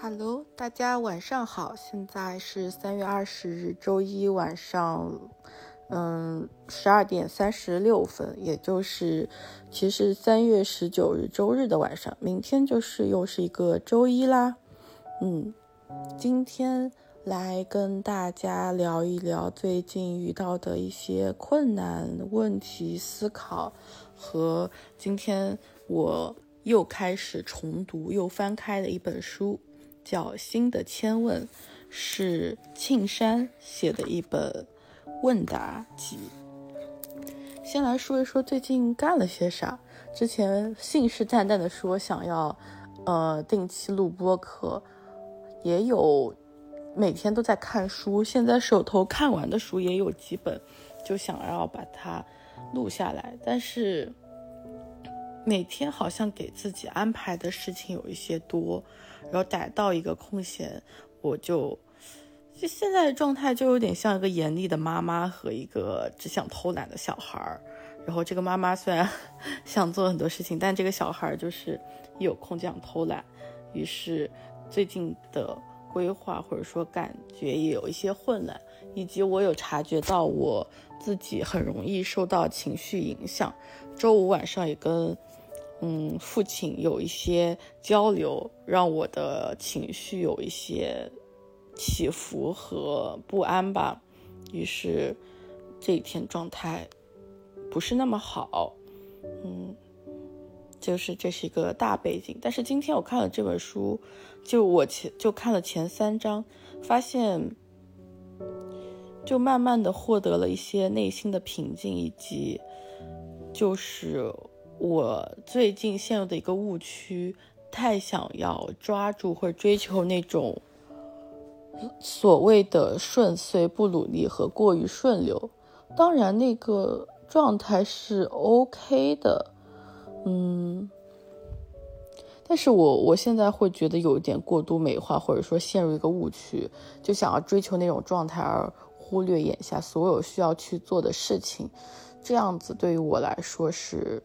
Hello，大家晚上好，现在是三月二十日周一晚上，嗯，十二点三十六分，也就是其实三月十九日周日的晚上，明天就是又是一个周一啦。嗯，今天来跟大家聊一聊最近遇到的一些困难问题思考，和今天我又开始重读又翻开的一本书。叫《新的千问》，是庆山写的一本问答集。先来说一说最近干了些啥。之前信誓旦旦的说想要，呃，定期录播课，也有每天都在看书。现在手头看完的书也有几本，就想要把它录下来。但是每天好像给自己安排的事情有一些多。然后逮到一个空闲，我就就现在的状态就有点像一个严厉的妈妈和一个只想偷懒的小孩儿。然后这个妈妈虽然想做很多事情，但这个小孩儿就是一有空就想偷懒。于是最近的规划或者说感觉也有一些混乱，以及我有察觉到我自己很容易受到情绪影响。周五晚上也跟。嗯，父亲有一些交流，让我的情绪有一些起伏和不安吧。于是这一天状态不是那么好。嗯，就是这是一个大背景。但是今天我看了这本书，就我前就看了前三章，发现就慢慢的获得了一些内心的平静，以及就是。我最近陷入的一个误区，太想要抓住或追求那种所谓的顺遂、不努力和过于顺流。当然，那个状态是 OK 的，嗯，但是我我现在会觉得有一点过度美化，或者说陷入一个误区，就想要追求那种状态，而忽略眼下所有需要去做的事情。这样子对于我来说是。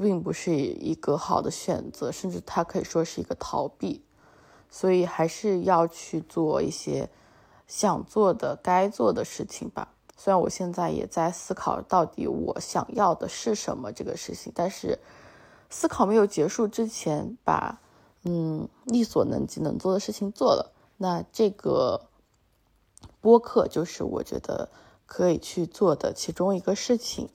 并不是一个好的选择，甚至它可以说是一个逃避，所以还是要去做一些想做的、该做的事情吧。虽然我现在也在思考到底我想要的是什么这个事情，但是思考没有结束之前，把嗯力所能及能做的事情做了，那这个播客就是我觉得可以去做的其中一个事情。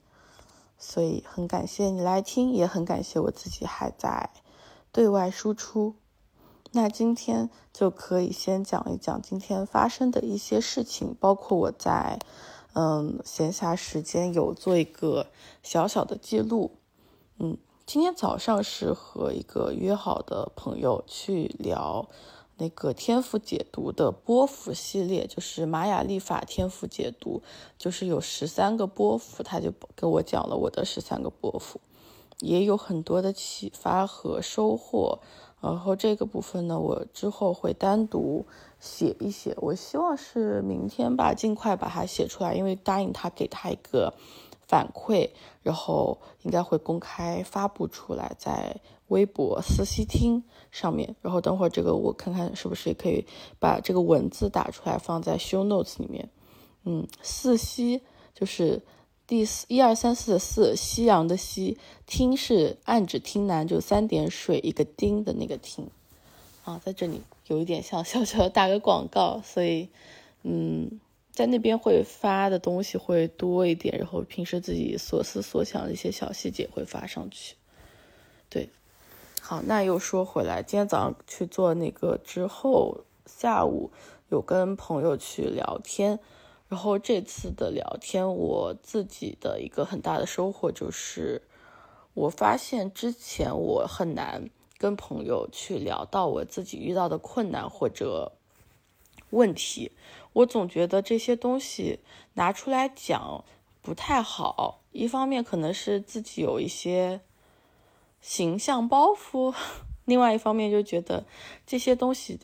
所以很感谢你来听，也很感谢我自己还在对外输出。那今天就可以先讲一讲今天发生的一些事情，包括我在嗯闲暇时间有做一个小小的记录。嗯，今天早上是和一个约好的朋友去聊。那个天赋解读的波幅系列，就是玛雅历法天赋解读，就是有十三个波幅，他就给我讲了我的十三个波幅，也有很多的启发和收获。然后这个部分呢，我之后会单独写一写，我希望是明天吧，尽快把它写出来，因为答应他给他一个反馈，然后应该会公开发布出来，在。微博私西听上面，然后等会儿这个我看看是不是也可以把这个文字打出来放在 show notes 里面。嗯，四西就是第四一二三四的四，夕阳的夕，听是暗指听南，就三点水一个丁的那个听。啊，在这里有一点像小小的打个广告，所以嗯，在那边会发的东西会多一点，然后平时自己所思所想的一些小细节会发上去。对。好，那又说回来，今天早上去做那个之后，下午有跟朋友去聊天，然后这次的聊天，我自己的一个很大的收获就是，我发现之前我很难跟朋友去聊到我自己遇到的困难或者问题，我总觉得这些东西拿出来讲不太好，一方面可能是自己有一些。形象包袱，另外一方面就觉得这些东西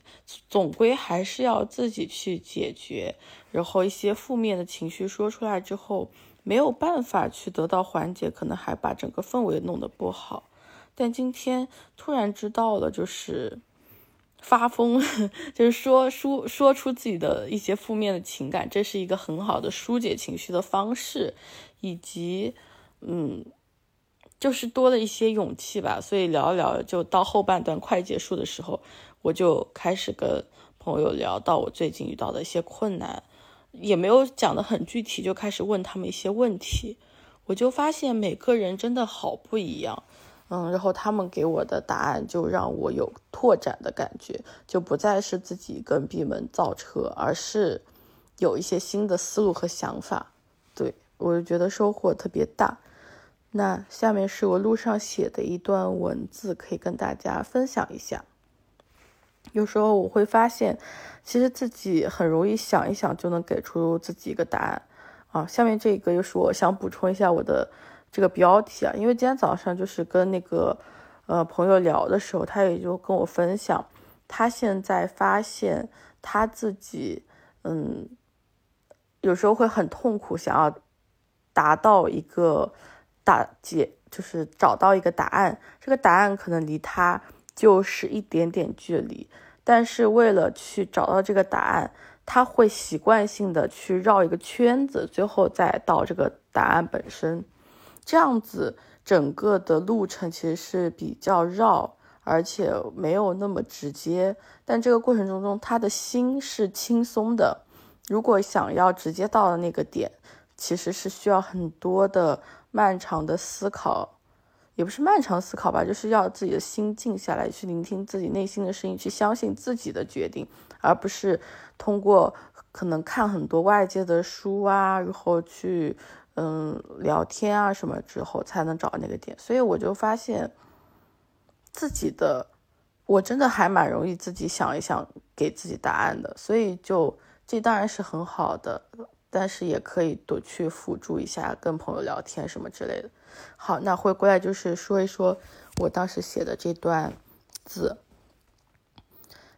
总归还是要自己去解决，然后一些负面的情绪说出来之后没有办法去得到缓解，可能还把整个氛围弄得不好。但今天突然知道了，就是发疯，就是说说说出自己的一些负面的情感，这是一个很好的疏解情绪的方式，以及嗯，就是多了一些勇气吧。所以聊一聊，就到后半段快结束的时候，我就开始跟朋友聊到我最近遇到的一些困难，也没有讲的很具体，就开始问他们一些问题。我就发现每个人真的好不一样。嗯，然后他们给我的答案就让我有拓展的感觉，就不再是自己跟闭门造车，而是有一些新的思路和想法。对我就觉得收获特别大。那下面是我路上写的一段文字，可以跟大家分享一下。有时候我会发现，其实自己很容易想一想就能给出自己一个答案。啊，下面这个又是我想补充一下我的。这个标题啊，因为今天早上就是跟那个呃朋友聊的时候，他也就跟我分享，他现在发现他自己嗯有时候会很痛苦，想要达到一个大解，就是找到一个答案，这个答案可能离他就是一点点距离，但是为了去找到这个答案，他会习惯性的去绕一个圈子，最后再到这个答案本身。这样子整个的路程其实是比较绕，而且没有那么直接。但这个过程中中，他的心是轻松的。如果想要直接到的那个点，其实是需要很多的漫长的思考，也不是漫长思考吧，就是要自己的心静下来，去聆听自己内心的声音，去相信自己的决定，而不是通过可能看很多外界的书啊，然后去。嗯，聊天啊什么之后才能找那个点，所以我就发现自己的我真的还蛮容易自己想一想给自己答案的，所以就这当然是很好的，但是也可以多去辅助一下跟朋友聊天什么之类的。好，那回过来就是说一说我当时写的这段字，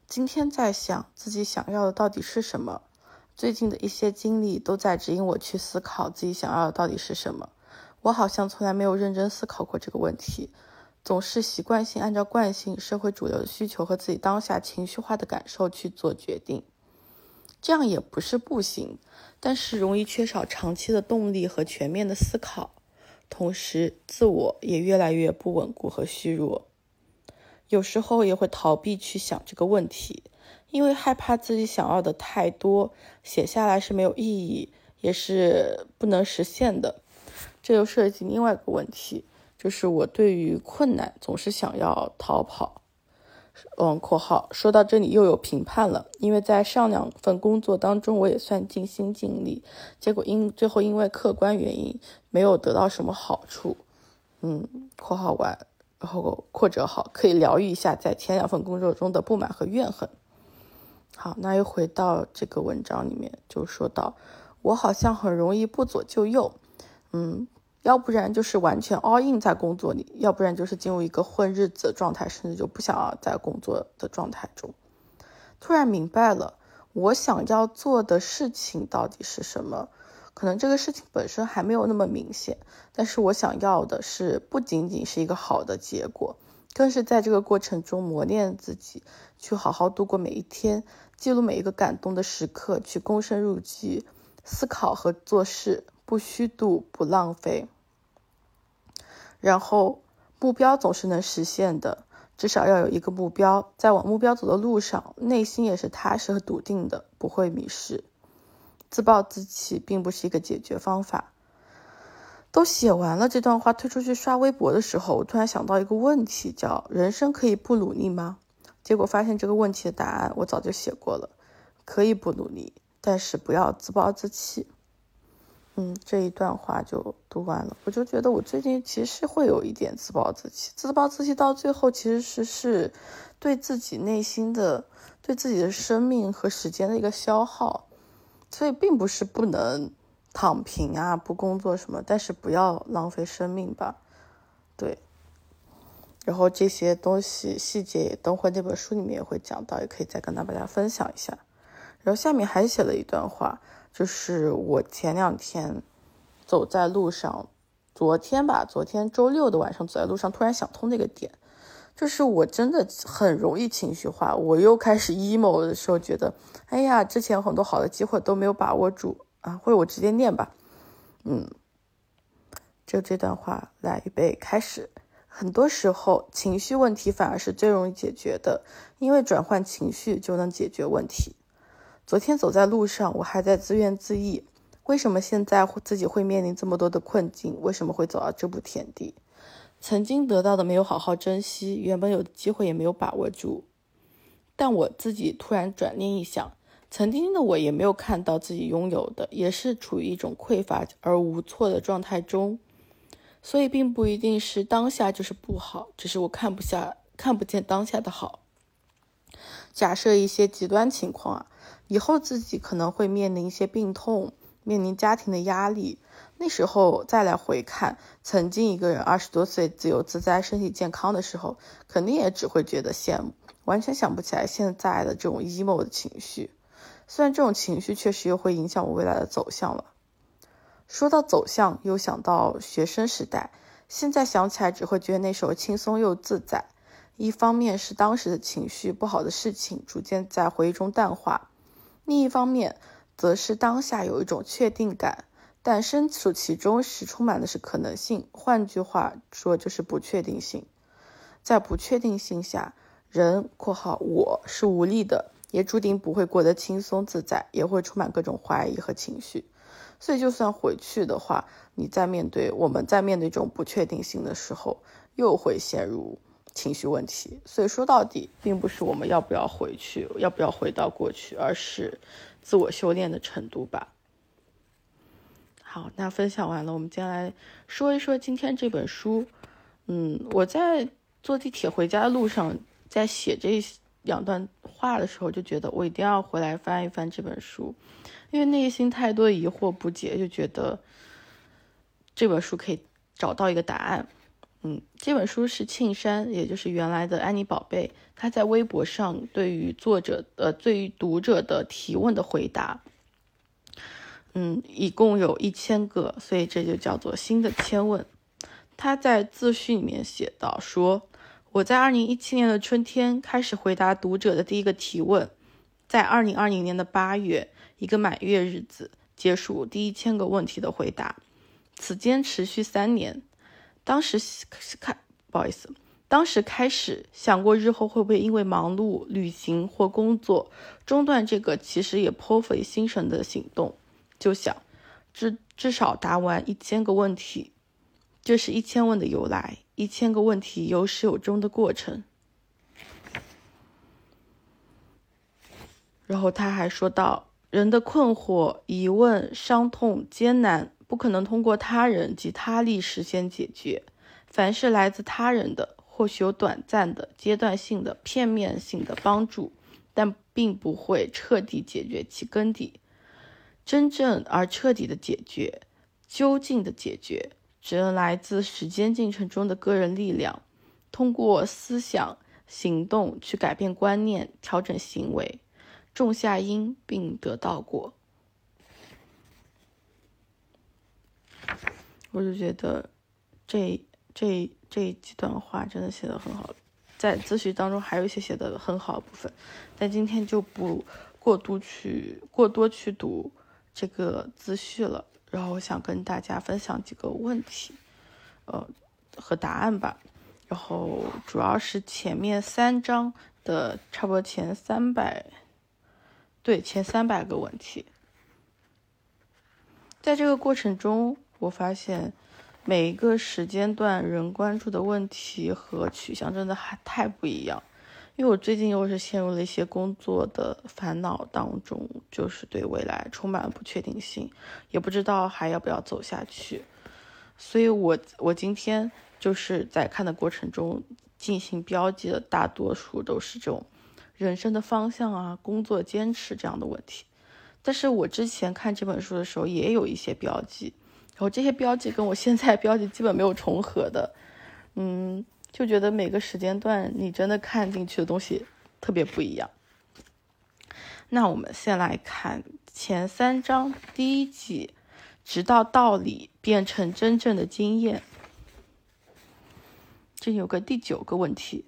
今天在想自己想要的到底是什么。最近的一些经历都在指引我去思考自己想要的到底是什么。我好像从来没有认真思考过这个问题，总是习惯性按照惯性、社会主流的需求和自己当下情绪化的感受去做决定。这样也不是不行，但是容易缺少长期的动力和全面的思考，同时自我也越来越不稳固和虚弱。有时候也会逃避去想这个问题。因为害怕自己想要的太多，写下来是没有意义，也是不能实现的。这又涉及另外一个问题，就是我对于困难总是想要逃跑。嗯，括号说到这里又有评判了，因为在上两份工作当中，我也算尽心尽力，结果因最后因为客观原因没有得到什么好处。嗯，括号完，然后扩折好可以疗愈一下在前两份工作中的不满和怨恨。好，那又回到这个文章里面，就说到我好像很容易不左就右，嗯，要不然就是完全 all in 在工作里，要不然就是进入一个混日子的状态，甚至就不想要在工作的状态中。突然明白了，我想要做的事情到底是什么？可能这个事情本身还没有那么明显，但是我想要的是不仅仅是一个好的结果。更是在这个过程中磨练自己，去好好度过每一天，记录每一个感动的时刻，去躬身入局，思考和做事，不虚度，不浪费。然后目标总是能实现的，至少要有一个目标，在往目标走的路上，内心也是踏实和笃定的，不会迷失。自暴自弃并不是一个解决方法。都写完了这段话，推出去刷微博的时候，我突然想到一个问题，叫“人生可以不努力吗？”结果发现这个问题的答案我早就写过了，可以不努力，但是不要自暴自弃。嗯，这一段话就读完了，我就觉得我最近其实会有一点自暴自弃，自暴自弃到最后其实是是对自己内心的、对自己的生命和时间的一个消耗，所以并不是不能。躺平啊，不工作什么，但是不要浪费生命吧，对。然后这些东西细节，等会那本书里面也会讲到，也可以再跟大家分享一下。然后下面还写了一段话，就是我前两天走在路上，昨天吧，昨天周六的晚上走在路上，突然想通那个点，就是我真的很容易情绪化，我又开始 emo 的时候，觉得，哎呀，之前很多好的机会都没有把握住啊，或者我直接念吧，嗯，就这段话来预备开始。很多时候，情绪问题反而是最容易解决的，因为转换情绪就能解决问题。昨天走在路上，我还在自怨自艾，为什么现在自己会面临这么多的困境？为什么会走到这步田地？曾经得到的没有好好珍惜，原本有的机会也没有把握住。但我自己突然转念一想，曾经的我也没有看到自己拥有的，也是处于一种匮乏而无措的状态中。所以并不一定是当下就是不好，只是我看不下、看不见当下的好。假设一些极端情况啊，以后自己可能会面临一些病痛，面临家庭的压力。那时候再来回看，曾经一个人二十多岁自由自在、身体健康的时候，肯定也只会觉得羡慕，完全想不起来现在的这种 emo 的情绪。虽然这种情绪确实又会影响我未来的走向了。说到走向，又想到学生时代，现在想起来只会觉得那时候轻松又自在。一方面是当时的情绪不好的事情逐渐在回忆中淡化，另一方面则是当下有一种确定感。但身处其中时，充满的是可能性。换句话说，就是不确定性。在不确定性下，人（括号我是无力的），也注定不会过得轻松自在，也会充满各种怀疑和情绪。所以，就算回去的话，你在面对我们在面对这种不确定性的时候，又会陷入情绪问题。所以说到底，并不是我们要不要回去，要不要回到过去，而是自我修炼的程度吧。好，那分享完了，我们接下来说一说今天这本书。嗯，我在坐地铁回家的路上，在写这两段话的时候，就觉得我一定要回来翻一翻这本书，因为内心太多疑惑不解，就觉得这本书可以找到一个答案。嗯，这本书是庆山，也就是原来的安妮宝贝，他在微博上对于作者呃，对于读者的提问的回答。嗯，一共有一千个，所以这就叫做新的千问。他在自序里面写到说：“我在二零一七年的春天开始回答读者的第一个提问，在二零二零年的八月，一个满月日子结束第一千个问题的回答。此间持续三年。当时开，不好意思，当时开始想过日后会不会因为忙碌、旅行或工作中断这个其实也颇费心神的行动。”就想，至至少答完一千个问题，这是一千问的由来，一千个问题有始有终的过程。然后他还说到，人的困惑、疑问、伤痛、艰难，不可能通过他人及他力实现解决。凡是来自他人的，或许有短暂的、阶段性的、片面性的帮助，但并不会彻底解决其根底。真正而彻底的解决，究竟的解决，只能来自时间进程中的个人力量，通过思想、行动去改变观念，调整行为，种下因并得到果。我就觉得，这这这几段话真的写的很好，在自序当中还有一些写的很好的部分，但今天就不过度去过多去读。这个自序了，然后我想跟大家分享几个问题，呃，和答案吧。然后主要是前面三章的差不多前三百，对，前三百个问题。在这个过程中，我发现每一个时间段人关注的问题和取向真的还太不一样。因为我最近又是陷入了一些工作的烦恼当中，就是对未来充满了不确定性，也不知道还要不要走下去。所以，我我今天就是在看的过程中进行标记的，大多数都是这种人生的方向啊、工作坚持这样的问题。但是我之前看这本书的时候也有一些标记，然后这些标记跟我现在标记基本没有重合的，嗯。就觉得每个时间段你真的看进去的东西特别不一样。那我们先来看前三章第一集，直到道理变成真正的经验。这有个第九个问题：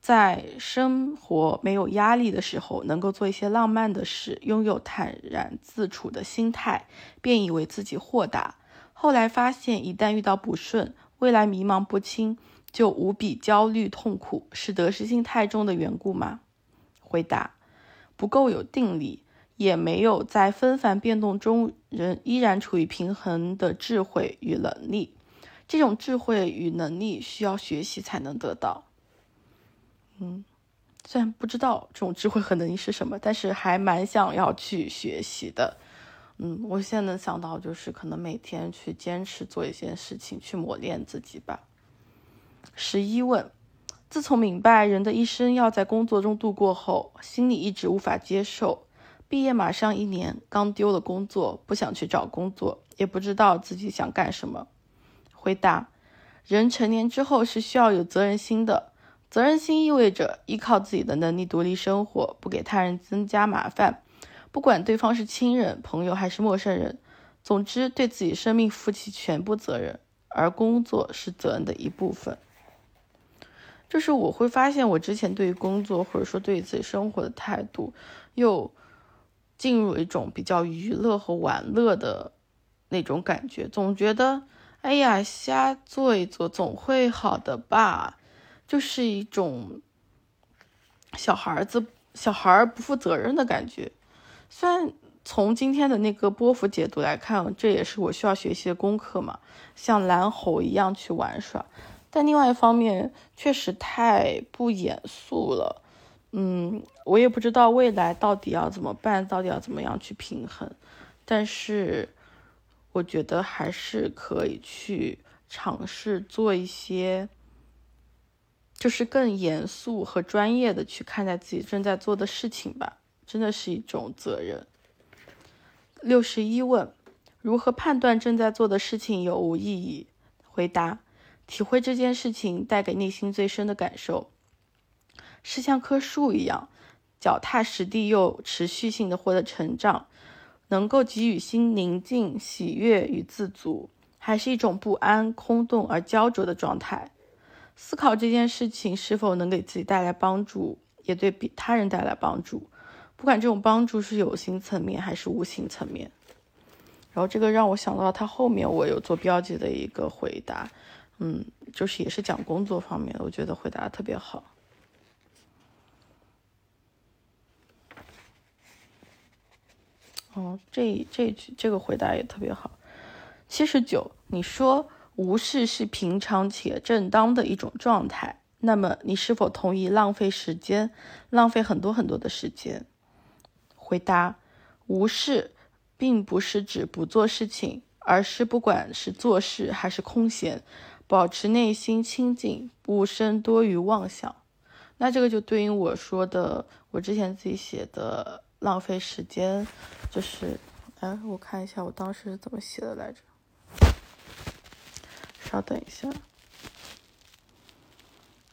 在生活没有压力的时候，能够做一些浪漫的事，拥有坦然自处的心态，便以为自己豁达。后来发现，一旦遇到不顺，未来迷茫不清，就无比焦虑痛苦，是得失心太重的缘故吗？回答：不够有定力，也没有在纷繁变动中仍依然处于平衡的智慧与能力。这种智慧与能力需要学习才能得到。嗯，虽然不知道这种智慧和能力是什么，但是还蛮想要去学习的。嗯，我现在能想到就是可能每天去坚持做一些事情，去磨练自己吧。十一问：自从明白人的一生要在工作中度过后，心里一直无法接受。毕业马上一年，刚丢了工作，不想去找工作，也不知道自己想干什么。回答：人成年之后是需要有责任心的。责任心意味着依靠自己的能力独立生活，不给他人增加麻烦，不管对方是亲人、朋友还是陌生人，总之对自己生命负起全部责任。而工作是责任的一部分。就是我会发现，我之前对于工作或者说对于自己生活的态度，又进入一种比较娱乐和玩乐的那种感觉，总觉得哎呀，瞎做一做总会好的吧。就是一种小孩子、小孩不负责任的感觉。虽然从今天的那个波幅解读来看，这也是我需要学习的功课嘛，像蓝猴一样去玩耍。但另外一方面，确实太不严肃了。嗯，我也不知道未来到底要怎么办，到底要怎么样去平衡。但是，我觉得还是可以去尝试做一些。就是更严肃和专业的去看待自己正在做的事情吧，真的是一种责任。六十一问：如何判断正在做的事情有无意义？回答：体会这件事情带给内心最深的感受，是像棵树一样，脚踏实地又持续性的获得成长，能够给予心宁静、喜悦与自足，还是一种不安、空洞而焦灼的状态？思考这件事情是否能给自己带来帮助，也对比他人带来帮助，不管这种帮助是有形层面还是无形层面。然后这个让我想到他后面我有做标记的一个回答，嗯，就是也是讲工作方面的，我觉得回答特别好。哦，这这句这个回答也特别好。七十九，你说。无视是平常且正当的一种状态，那么你是否同意浪费时间，浪费很多很多的时间？回答：无视并不是指不做事情，而是不管是做事还是空闲，保持内心清净，不生多余妄想。那这个就对应我说的，我之前自己写的浪费时间，就是，哎，我看一下我当时是怎么写的来着。稍等一下，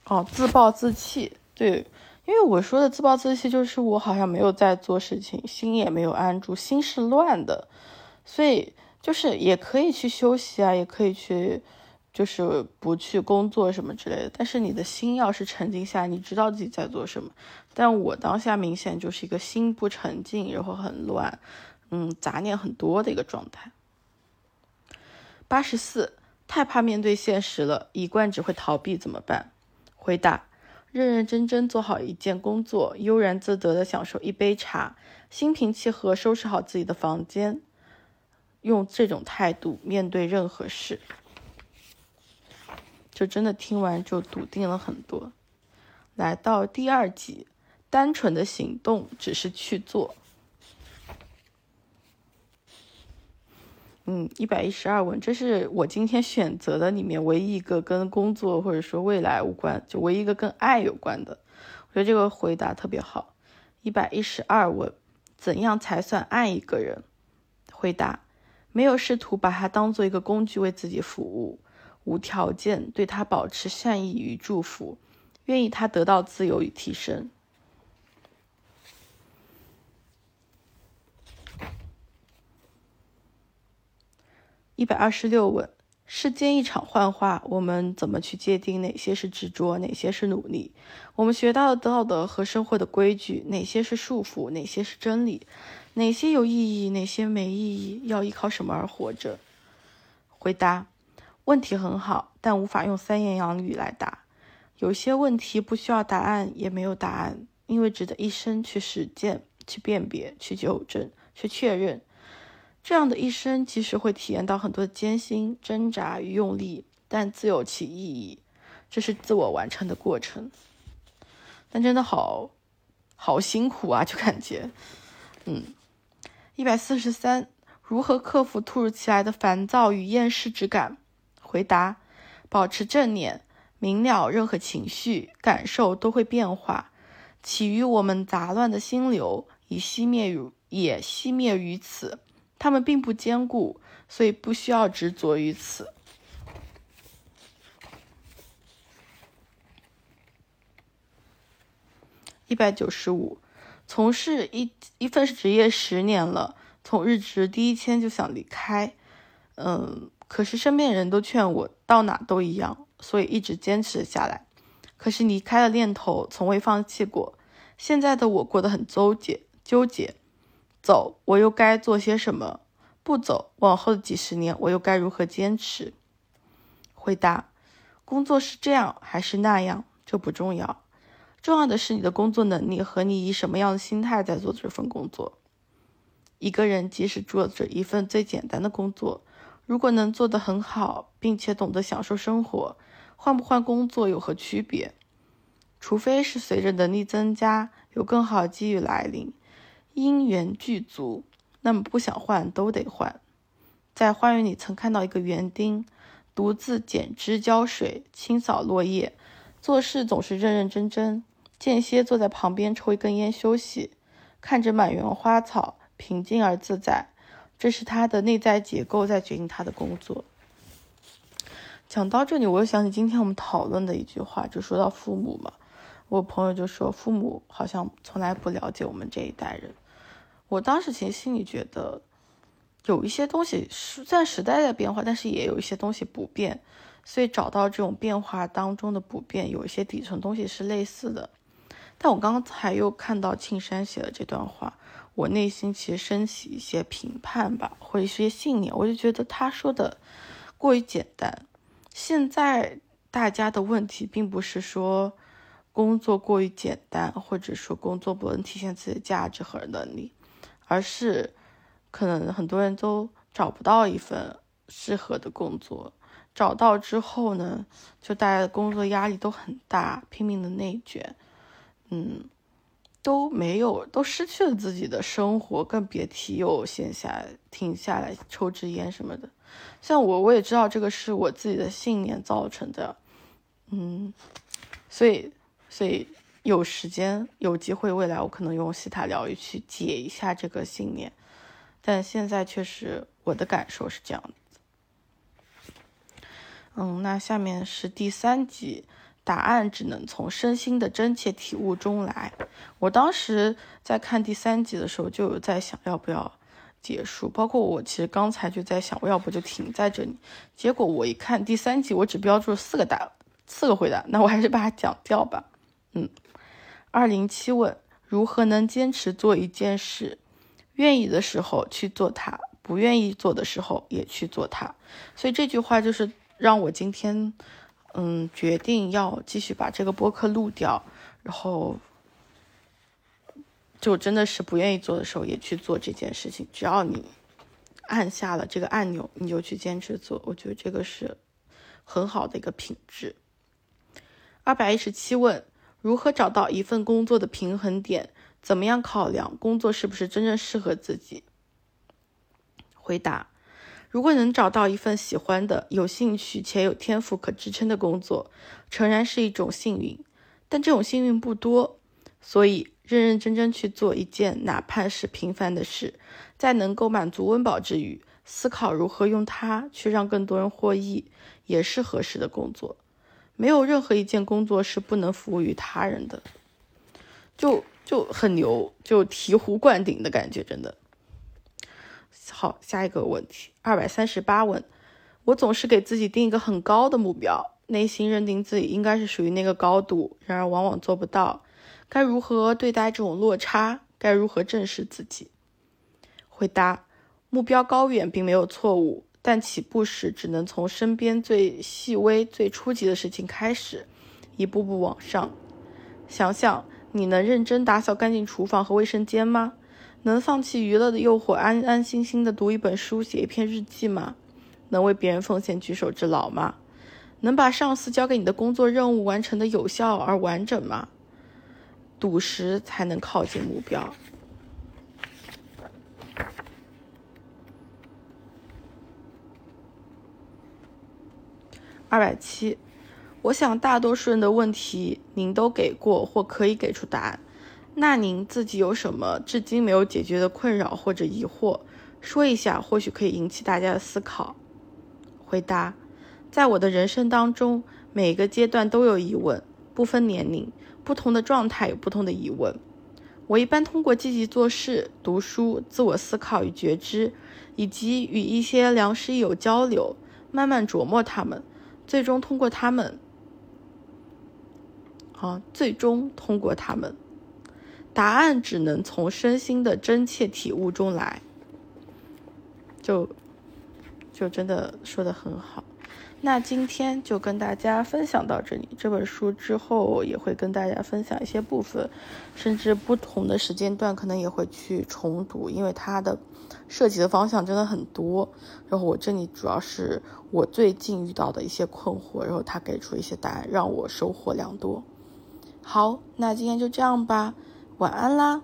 哦，自暴自弃，对，因为我说的自暴自弃，就是我好像没有在做事情，心也没有安住，心是乱的，所以就是也可以去休息啊，也可以去，就是不去工作什么之类的。但是你的心要是沉静下，你知道自己在做什么。但我当下明显就是一个心不沉静，然后很乱，嗯，杂念很多的一个状态。八十四。太怕面对现实了，一贯只会逃避，怎么办？回答：认认真真做好一件工作，悠然自得的享受一杯茶，心平气和收拾好自己的房间，用这种态度面对任何事，就真的听完就笃定了很多。来到第二集，单纯的行动只是去做。嗯，一百一十二问，这是我今天选择的里面唯一一个跟工作或者说未来无关，就唯一一个跟爱有关的。我觉得这个回答特别好。一百一十二问，怎样才算爱一个人？回答：没有试图把他当做一个工具为自己服务，无条件对他保持善意与祝福，愿意他得到自由与提升。一百二十六问：世间一场幻化，我们怎么去界定哪些是执着，哪些是努力？我们学到的道德和生活的规矩，哪些是束缚，哪些是真理？哪些有意义，哪些没意义？要依靠什么而活着？回答：问题很好，但无法用三言两语来答。有些问题不需要答案，也没有答案，因为值得一生去实践、去辨别、去纠正、去确认。这样的一生，即使会体验到很多的艰辛、挣扎与用力，但自有其意义。这是自我完成的过程，但真的好好辛苦啊，就感觉，嗯，一百四十三，如何克服突如其来的烦躁与厌世之感？回答：保持正念，明了任何情绪感受都会变化，起于我们杂乱的心流，已熄灭于也熄灭于此。他们并不坚固，所以不需要执着于此。一百九十五，从事一一份职业十年了，从日职第一天就想离开，嗯，可是身边人都劝我到哪都一样，所以一直坚持下来。可是离开的念头从未放弃过。现在的我过得很纠结，纠结。走，我又该做些什么？不走，往后的几十年，我又该如何坚持？回答：工作是这样还是那样，这不重要，重要的是你的工作能力和你以什么样的心态在做这份工作。一个人即使做着一份最简单的工作，如果能做得很好，并且懂得享受生活，换不换工作有何区别？除非是随着能力增加，有更好的机遇来临。因缘具足，那么不想换都得换。在花园里曾看到一个园丁，独自剪枝浇水、清扫落叶，做事总是认认真真。间歇坐在旁边抽一根烟休息，看着满园花草，平静而自在。这是他的内在结构在决定他的工作。讲到这里，我又想起今天我们讨论的一句话，就说到父母嘛。我朋友就说，父母好像从来不了解我们这一代人。我当时其实心里觉得，有一些东西虽然时代在变化，但是也有一些东西不变，所以找到这种变化当中的不变，有一些底层东西是类似的。但我刚才又看到庆山写的这段话，我内心其实升起一些评判吧，或者是一些信念，我就觉得他说的过于简单。现在大家的问题并不是说工作过于简单，或者说工作不能体现自己的价值和能力。而是，可能很多人都找不到一份适合的工作，找到之后呢，就大家的工作压力都很大，拼命的内卷，嗯，都没有，都失去了自己的生活，更别提有闲暇停下来抽支烟什么的。像我，我也知道这个是我自己的信念造成的，嗯，所以，所以。有时间有机会，未来我可能用西塔疗愈去解一下这个信念，但现在确实我的感受是这样子。嗯，那下面是第三集，答案只能从身心的真切体悟中来。我当时在看第三集的时候，就有在想要不要结束，包括我其实刚才就在想，我要不就停在这里。结果我一看第三集，我只标注了四个答，四个回答，那我还是把它讲掉吧。嗯。二零七问：如何能坚持做一件事？愿意的时候去做它，不愿意做的时候也去做它。所以这句话就是让我今天，嗯，决定要继续把这个播客录掉。然后，就真的是不愿意做的时候也去做这件事情。只要你按下了这个按钮，你就去坚持做。我觉得这个是很好的一个品质。二百一十七问。如何找到一份工作的平衡点？怎么样考量工作是不是真正适合自己？回答：如果能找到一份喜欢的、有兴趣且有天赋可支撑的工作，诚然是一种幸运，但这种幸运不多。所以，认认真真去做一件哪怕是平凡的事，在能够满足温饱之余，思考如何用它去让更多人获益，也是合适的工作。没有任何一件工作是不能服务于他人的，就就很牛，就醍醐灌顶的感觉，真的。好，下一个问题，二百三十八问：我总是给自己定一个很高的目标，内心认定自己应该是属于那个高度，然而往往做不到。该如何对待这种落差？该如何正视自己？回答：目标高远并没有错误，但起步时只能从身边最细微、最初级的事情开始，一步步往上。想想，你能认真打扫干净厨房和卫生间吗？能放弃娱乐的诱惑，安安心心的读一本书、写一篇日记吗？能为别人奉献举手之劳吗？能把上司交给你的工作任务完成的有效而完整吗？笃实才能靠近目标。二百七，我想大多数人的问题您都给过或可以给出答案。那您自己有什么至今没有解决的困扰或者疑惑？说一下，或许可以引起大家的思考。回答：在我的人生当中，每个阶段都有疑问，不分年龄，不同的状态有不同的疑问。我一般通过积极做事、读书、自我思考与觉知，以及与一些良师益友交流，慢慢琢磨他们，最终通过他们，啊，最终通过他们，答案只能从身心的真切体悟中来。就。就真的说的很好，那今天就跟大家分享到这里。这本书之后也会跟大家分享一些部分，甚至不同的时间段可能也会去重读，因为它的涉及的方向真的很多。然后我这里主要是我最近遇到的一些困惑，然后他给出一些答案，让我收获良多。好，那今天就这样吧，晚安啦。